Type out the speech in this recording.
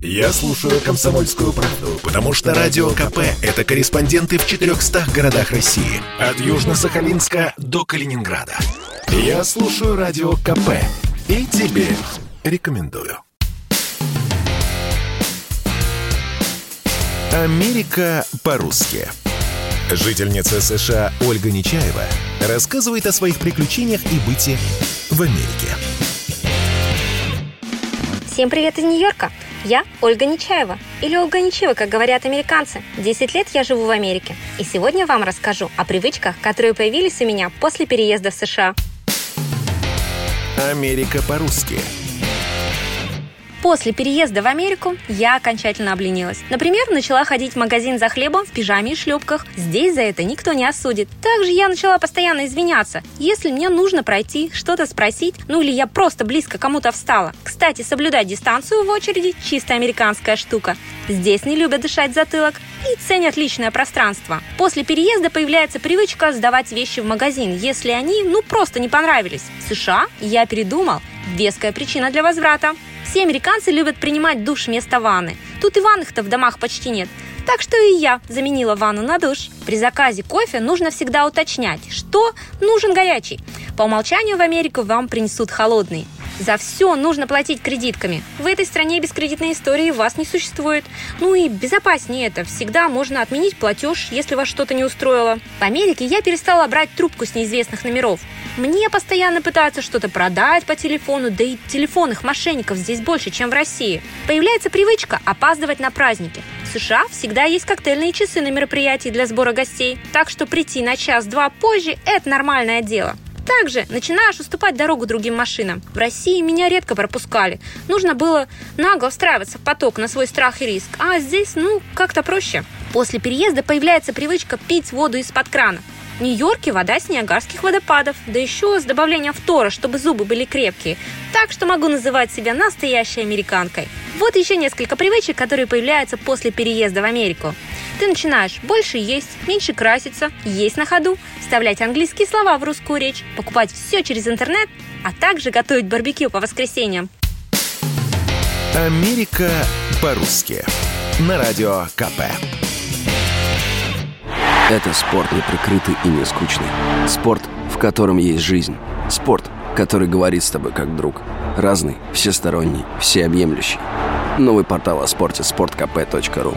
Я слушаю «Комсомольскую правду», потому что «Радио КП» — это корреспонденты в 400 городах России. От Южно-Сахалинска до Калининграда. Я слушаю «Радио КП» и тебе рекомендую. Америка по-русски. Жительница США Ольга Нечаева рассказывает о своих приключениях и быте в Америке. Всем привет из Нью-Йорка! Я Ольга Нечаева, или Ольга Нечаева, как говорят американцы. Десять лет я живу в Америке, и сегодня вам расскажу о привычках, которые появились у меня после переезда в США. Америка по-русски После переезда в Америку я окончательно обленилась. Например, начала ходить в магазин за хлебом в пижаме и шлепках. Здесь за это никто не осудит. Также я начала постоянно извиняться. Если мне нужно пройти, что-то спросить, ну или я просто близко кому-то встала. Кстати, соблюдать дистанцию в очереди – чисто американская штука. Здесь не любят дышать затылок и ценят личное пространство. После переезда появляется привычка сдавать вещи в магазин, если они, ну, просто не понравились. В США я передумал. Веская причина для возврата. Все американцы любят принимать душ вместо ванны. Тут и ванных-то в домах почти нет. Так что и я заменила ванну на душ. При заказе кофе нужно всегда уточнять, что нужен горячий. По умолчанию в Америку вам принесут холодный. За все нужно платить кредитками. В этой стране без кредитной истории вас не существует. Ну и безопаснее это. Всегда можно отменить платеж, если вас что-то не устроило. В Америке я перестала брать трубку с неизвестных номеров. Мне постоянно пытаются что-то продать по телефону, да и телефонных мошенников здесь больше, чем в России. Появляется привычка опаздывать на праздники. В США всегда есть коктейльные часы на мероприятии для сбора гостей, так что прийти на час-два позже – это нормальное дело. Также начинаешь уступать дорогу другим машинам. В России меня редко пропускали. Нужно было нагло встраиваться в поток на свой страх и риск. А здесь, ну, как-то проще. После переезда появляется привычка пить воду из-под крана. В Нью-Йорке вода с Ниагарских водопадов, да еще с добавлением фтора, чтобы зубы были крепкие. Так что могу называть себя настоящей американкой. Вот еще несколько привычек, которые появляются после переезда в Америку. Ты начинаешь больше есть, меньше краситься, есть на ходу, вставлять английские слова в русскую речь, покупать все через интернет, а также готовить барбекю по воскресеньям. Америка по-русски. На радио КП. Это спорт не прикрытый и не скучный. Спорт, в котором есть жизнь. Спорт, который говорит с тобой как друг. Разный, всесторонний, всеобъемлющий. Новый портал о спорте – sportkp.ru